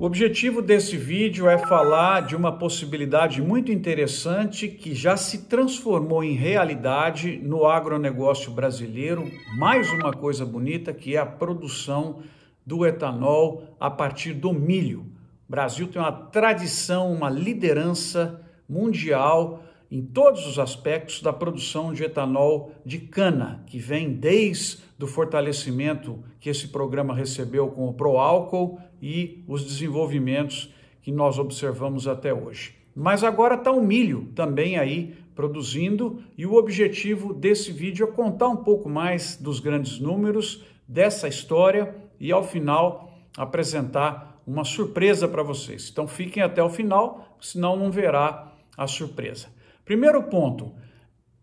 O objetivo desse vídeo é falar de uma possibilidade muito interessante que já se transformou em realidade no agronegócio brasileiro. Mais uma coisa bonita que é a produção do etanol a partir do milho. O Brasil tem uma tradição, uma liderança mundial em todos os aspectos da produção de etanol de cana, que vem desde o fortalecimento que esse programa recebeu com o Proálcool e os desenvolvimentos que nós observamos até hoje. Mas agora está o milho também aí produzindo e o objetivo desse vídeo é contar um pouco mais dos grandes números dessa história e ao final apresentar uma surpresa para vocês. Então fiquem até o final, senão não verá a surpresa. Primeiro ponto,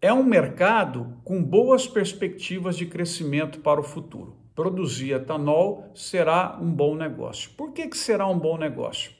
é um mercado com boas perspectivas de crescimento para o futuro. Produzir etanol será um bom negócio. Por que, que será um bom negócio?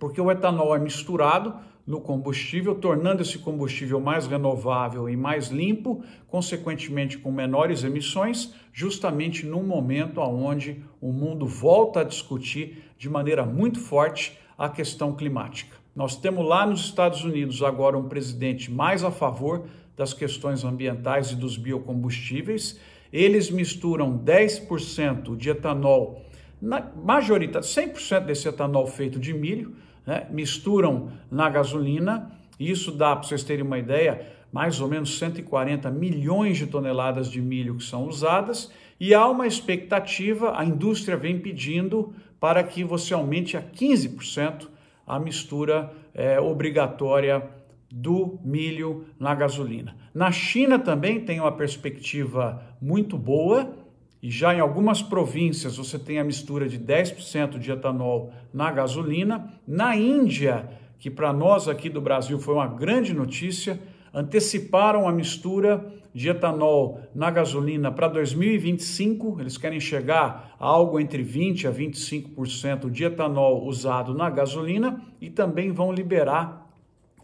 Porque o etanol é misturado no combustível, tornando esse combustível mais renovável e mais limpo, consequentemente com menores emissões, justamente num momento onde o mundo volta a discutir de maneira muito forte a questão climática. Nós temos lá nos Estados Unidos agora um presidente mais a favor das questões ambientais e dos biocombustíveis. Eles misturam 10% de etanol, na majorita, 100% desse etanol feito de milho, né, misturam na gasolina. Isso dá, para vocês terem uma ideia, mais ou menos 140 milhões de toneladas de milho que são usadas. E há uma expectativa, a indústria vem pedindo para que você aumente a 15% a mistura é, obrigatória do milho na gasolina. Na China também tem uma perspectiva muito boa e já em algumas províncias você tem a mistura de 10% de etanol na gasolina. Na Índia, que para nós aqui do Brasil foi uma grande notícia, anteciparam a mistura de etanol na gasolina para 2025. Eles querem chegar a algo entre 20 a 25% de etanol usado na gasolina e também vão liberar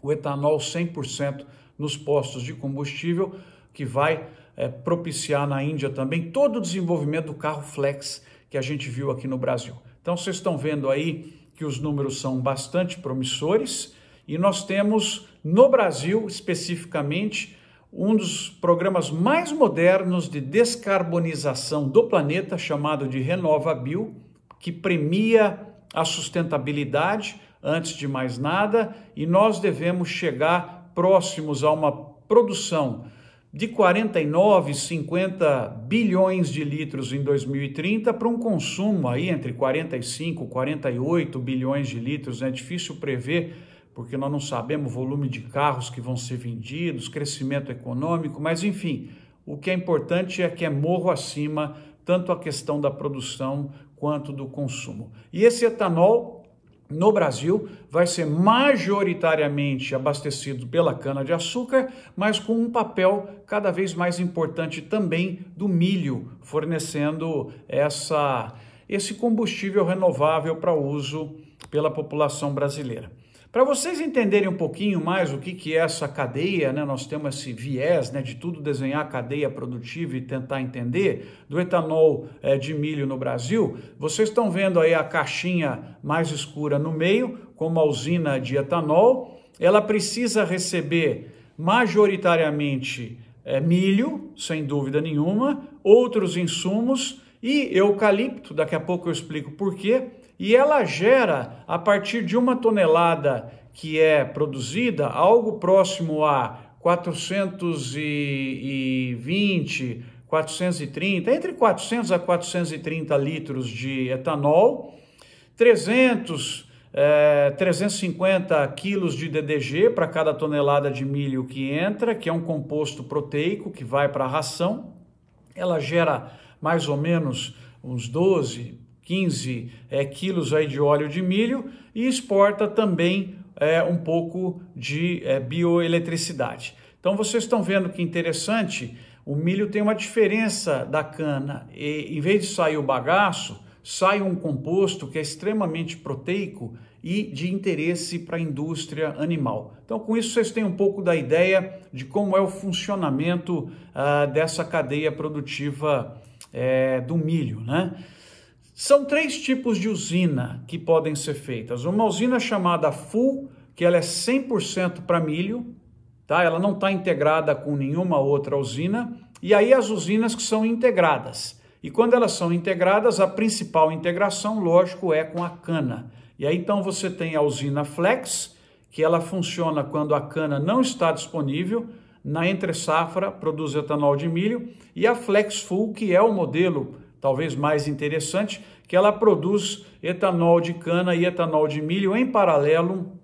o etanol 100% nos postos de combustível, que vai é, propiciar na Índia também todo o desenvolvimento do carro flex que a gente viu aqui no Brasil. Então vocês estão vendo aí que os números são bastante promissores e nós temos no Brasil especificamente um dos programas mais modernos de descarbonização do planeta, chamado de RenovaBio, que premia a sustentabilidade antes de mais nada, e nós devemos chegar próximos a uma produção de 49, 50 bilhões de litros em 2030 para um consumo aí entre 45 e 48 bilhões de litros. É difícil prever porque nós não sabemos o volume de carros que vão ser vendidos, crescimento econômico, mas enfim, o que é importante é que é morro acima tanto a questão da produção quanto do consumo. E esse etanol no Brasil vai ser majoritariamente abastecido pela cana-de-açúcar, mas com um papel cada vez mais importante também do milho, fornecendo essa, esse combustível renovável para uso pela população brasileira. Para vocês entenderem um pouquinho mais o que, que é essa cadeia, né, nós temos esse viés né, de tudo desenhar a cadeia produtiva e tentar entender do etanol é, de milho no Brasil. Vocês estão vendo aí a caixinha mais escura no meio, como a usina de etanol. Ela precisa receber majoritariamente é, milho, sem dúvida nenhuma, outros insumos e eucalipto. Daqui a pouco eu explico por quê e ela gera, a partir de uma tonelada que é produzida, algo próximo a 420, 430, entre 400 a 430 litros de etanol, 300, é, 350 quilos de DDG para cada tonelada de milho que entra, que é um composto proteico que vai para a ração. Ela gera mais ou menos uns 12, 15 é, quilos aí de óleo de milho e exporta também é, um pouco de é, bioeletricidade. Então vocês estão vendo que interessante, o milho tem uma diferença da cana. E, em vez de sair o bagaço, sai um composto que é extremamente proteico e de interesse para a indústria animal. Então, com isso, vocês têm um pouco da ideia de como é o funcionamento ah, dessa cadeia produtiva do milho, né? São três tipos de usina que podem ser feitas. Uma usina chamada full, que ela é 100% para milho, tá? Ela não está integrada com nenhuma outra usina. E aí as usinas que são integradas. E quando elas são integradas, a principal integração, lógico, é com a cana. E aí então você tem a usina flex, que ela funciona quando a cana não está disponível, na entre safra produz etanol de milho, e a flex full, que é o modelo talvez mais interessante, que ela produz etanol de cana e etanol de milho em paralelo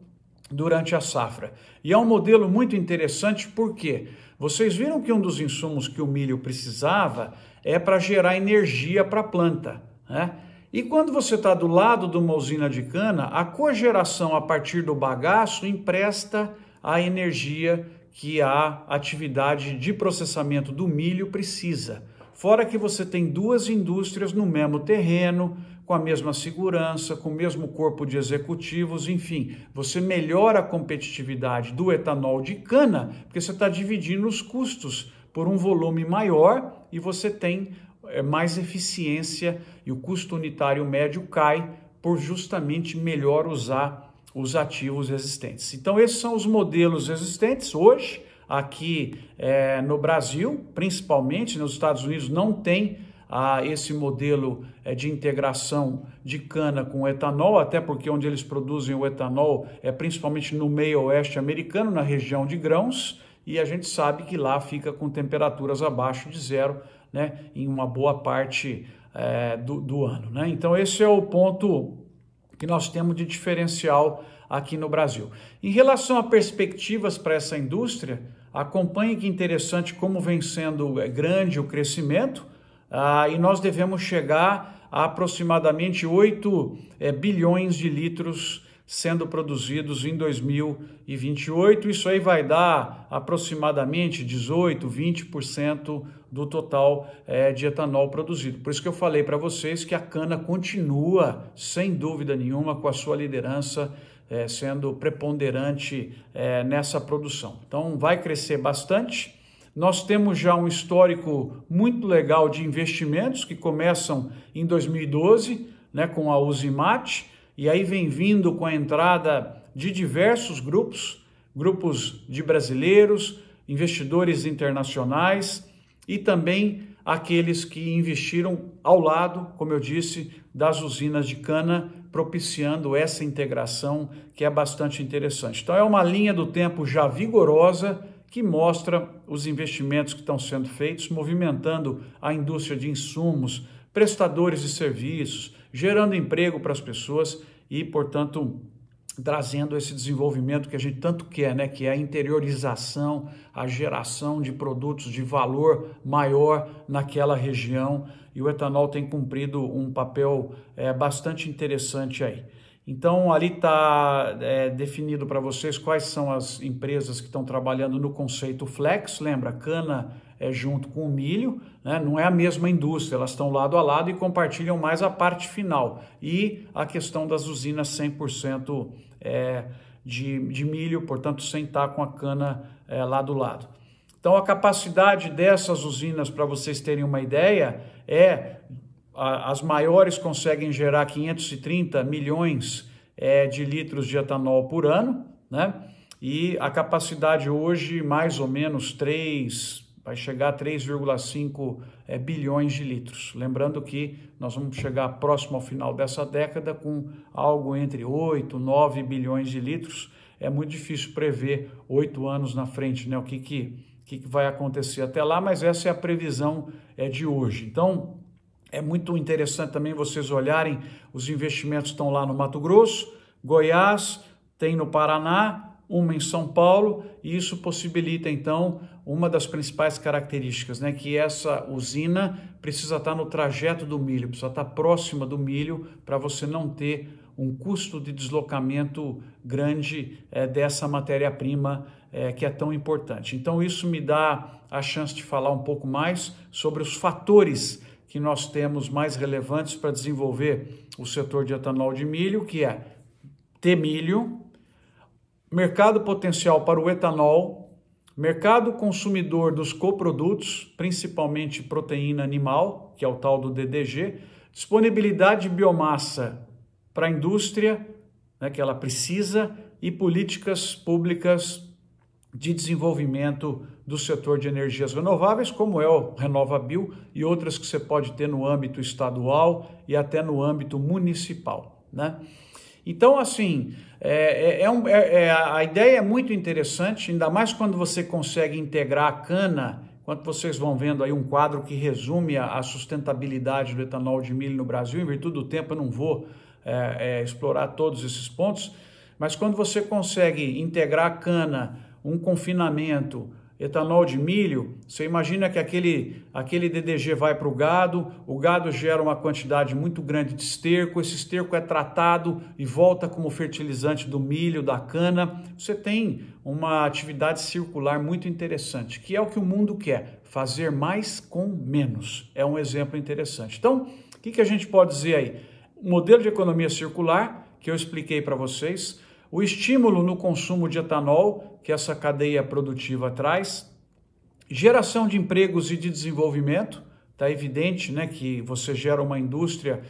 durante a safra. E é um modelo muito interessante porque vocês viram que um dos insumos que o milho precisava é para gerar energia para a planta. Né? E quando você está do lado de uma usina de cana, a cogeração a partir do bagaço empresta a energia que a atividade de processamento do milho precisa. Fora que você tem duas indústrias no mesmo terreno, com a mesma segurança, com o mesmo corpo de executivos, enfim, você melhora a competitividade do etanol de cana, porque você está dividindo os custos por um volume maior e você tem é, mais eficiência e o custo unitário médio cai por justamente melhor usar os ativos existentes. Então, esses são os modelos existentes hoje aqui é, no Brasil, principalmente nos Estados Unidos, não tem ah, esse modelo é, de integração de cana com etanol, até porque onde eles produzem o etanol é principalmente no meio oeste americano, na região de grãos, e a gente sabe que lá fica com temperaturas abaixo de zero né, em uma boa parte é, do, do ano. Né? Então, esse é o ponto que nós temos de diferencial aqui no Brasil. Em relação a perspectivas para essa indústria, Acompanhe que interessante como vem sendo é, grande o crescimento ah, e nós devemos chegar a aproximadamente 8 é, bilhões de litros sendo produzidos em 2028. Isso aí vai dar aproximadamente 18, 20% do total é, de etanol produzido. Por isso que eu falei para vocês que a cana continua, sem dúvida nenhuma, com a sua liderança é, sendo preponderante é, nessa produção. Então, vai crescer bastante. Nós temos já um histórico muito legal de investimentos que começam em 2012, né, com a Uzimat, e aí vem vindo com a entrada de diversos grupos, grupos de brasileiros, investidores internacionais e também aqueles que investiram ao lado, como eu disse, das usinas de cana propiciando essa integração que é bastante interessante. Então, é uma linha do tempo já vigorosa que mostra os investimentos que estão sendo feitos, movimentando a indústria de insumos, prestadores de serviços, gerando emprego para as pessoas e, portanto, trazendo esse desenvolvimento que a gente tanto quer, né? que é a interiorização, a geração de produtos de valor maior naquela região e o etanol tem cumprido um papel é, bastante interessante aí. Então, ali está é, definido para vocês quais são as empresas que estão trabalhando no conceito flex. Lembra, cana é junto com o milho, né? não é a mesma indústria, elas estão lado a lado e compartilham mais a parte final. E a questão das usinas 100% é, de, de milho, portanto, sem estar com a cana é, lado a lado. Então, a capacidade dessas usinas, para vocês terem uma ideia, é as maiores conseguem gerar 530 milhões é, de litros de etanol por ano, né? E a capacidade hoje, mais ou menos 3, vai chegar a 3,5 é, bilhões de litros. Lembrando que nós vamos chegar próximo ao final dessa década com algo entre 8, 9 bilhões de litros. É muito difícil prever oito anos na frente, né? O que, que, que vai acontecer até lá, mas essa é a previsão é, de hoje. Então, é muito interessante também vocês olharem, os investimentos estão lá no Mato Grosso, Goiás, tem no Paraná, uma em São Paulo, e isso possibilita então uma das principais características, né, que essa usina precisa estar no trajeto do milho, precisa estar próxima do milho para você não ter um custo de deslocamento grande é, dessa matéria-prima é, que é tão importante. Então isso me dá a chance de falar um pouco mais sobre os fatores que nós temos mais relevantes para desenvolver o setor de etanol de milho, que é ter milho, mercado potencial para o etanol, mercado consumidor dos coprodutos, principalmente proteína animal, que é o tal do DDG, disponibilidade de biomassa para a indústria, né, que ela precisa, e políticas públicas de desenvolvimento do setor de energias renováveis, como é o RenovaBio e outras que você pode ter no âmbito estadual e até no âmbito municipal. Né? Então, assim, é, é, é um, é, é a ideia é muito interessante, ainda mais quando você consegue integrar a cana, quando vocês vão vendo aí um quadro que resume a, a sustentabilidade do etanol de milho no Brasil, em virtude do tempo eu não vou é, explorar todos esses pontos, mas quando você consegue integrar a cana, um confinamento, etanol de milho, você imagina que aquele, aquele DDG vai para o gado, o gado gera uma quantidade muito grande de esterco, esse esterco é tratado e volta como fertilizante do milho, da cana. Você tem uma atividade circular muito interessante, que é o que o mundo quer, fazer mais com menos. É um exemplo interessante. Então, o que, que a gente pode dizer aí? O modelo de economia circular, que eu expliquei para vocês, o estímulo no consumo de etanol que essa cadeia produtiva traz, geração de empregos e de desenvolvimento, está evidente né, que você gera uma indústria,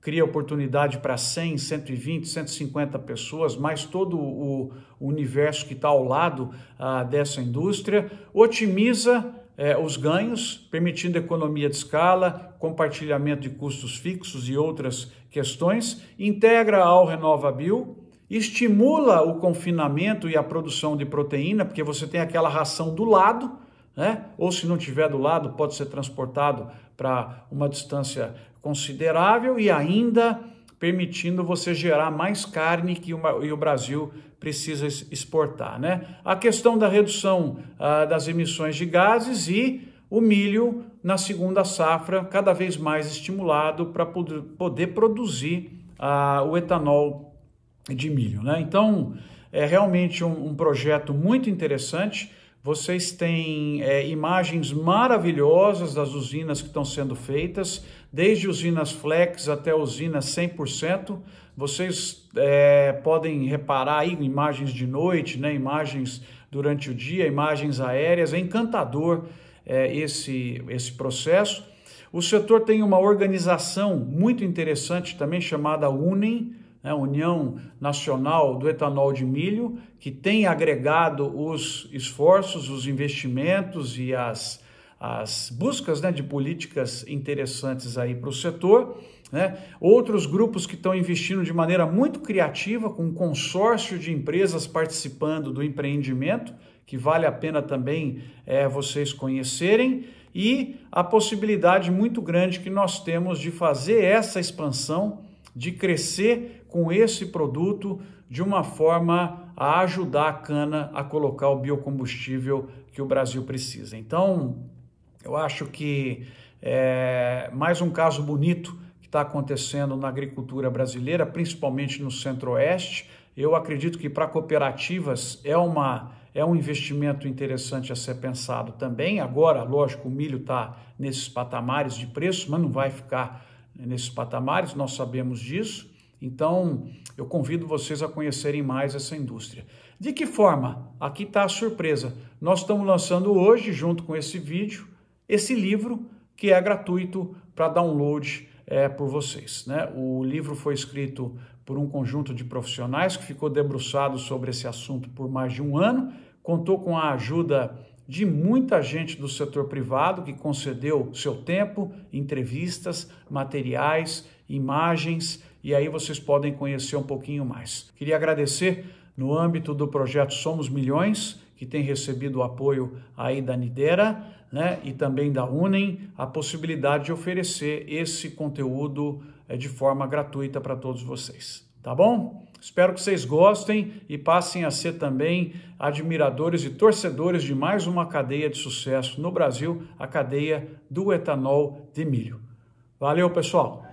cria oportunidade para 100, 120, 150 pessoas, mais todo o universo que está ao lado ah, dessa indústria, otimiza eh, os ganhos, permitindo economia de escala, compartilhamento de custos fixos e outras questões, integra ao RenovaBio, estimula o confinamento e a produção de proteína, porque você tem aquela ração do lado, né? ou se não tiver do lado, pode ser transportado para uma distância considerável e ainda permitindo você gerar mais carne que uma, e o Brasil precisa exportar. Né? A questão da redução ah, das emissões de gases e o milho na segunda safra, cada vez mais estimulado para poder produzir ah, o etanol de milho. Né? Então, é realmente um, um projeto muito interessante. Vocês têm é, imagens maravilhosas das usinas que estão sendo feitas, desde usinas flex até usinas 100%. Vocês é, podem reparar aí imagens de noite, né, imagens durante o dia, imagens aéreas. É encantador é, esse, esse processo. O setor tem uma organização muito interessante também chamada UNEM, né, União Nacional do Etanol de Milho, que tem agregado os esforços, os investimentos e as, as buscas né, de políticas interessantes aí para o setor. Né? Outros grupos que estão investindo de maneira muito criativa, com um consórcio de empresas participando do empreendimento, que vale a pena também é, vocês conhecerem, e a possibilidade muito grande que nós temos de fazer essa expansão, de crescer com esse produto de uma forma a ajudar a cana a colocar o biocombustível que o Brasil precisa. Então, eu acho que é mais um caso bonito que está acontecendo na agricultura brasileira, principalmente no Centro-Oeste. Eu acredito que para cooperativas é uma é um investimento interessante a ser pensado também. Agora, lógico, o milho está nesses patamares de preço, mas não vai ficar nesses patamares, nós sabemos disso. Então, eu convido vocês a conhecerem mais essa indústria. De que forma? Aqui está a surpresa. Nós estamos lançando hoje, junto com esse vídeo, esse livro que é gratuito para download é, por vocês. Né? O livro foi escrito por um conjunto de profissionais que ficou debruçado sobre esse assunto por mais de um ano, contou com a ajuda de muita gente do setor privado que concedeu seu tempo, entrevistas, materiais, imagens e aí vocês podem conhecer um pouquinho mais. Queria agradecer no âmbito do projeto Somos Milhões, que tem recebido o apoio aí da Nidera, né, e também da Unem, a possibilidade de oferecer esse conteúdo é, de forma gratuita para todos vocês. Tá bom? Espero que vocês gostem e passem a ser também admiradores e torcedores de mais uma cadeia de sucesso no Brasil, a cadeia do etanol de milho. Valeu, pessoal!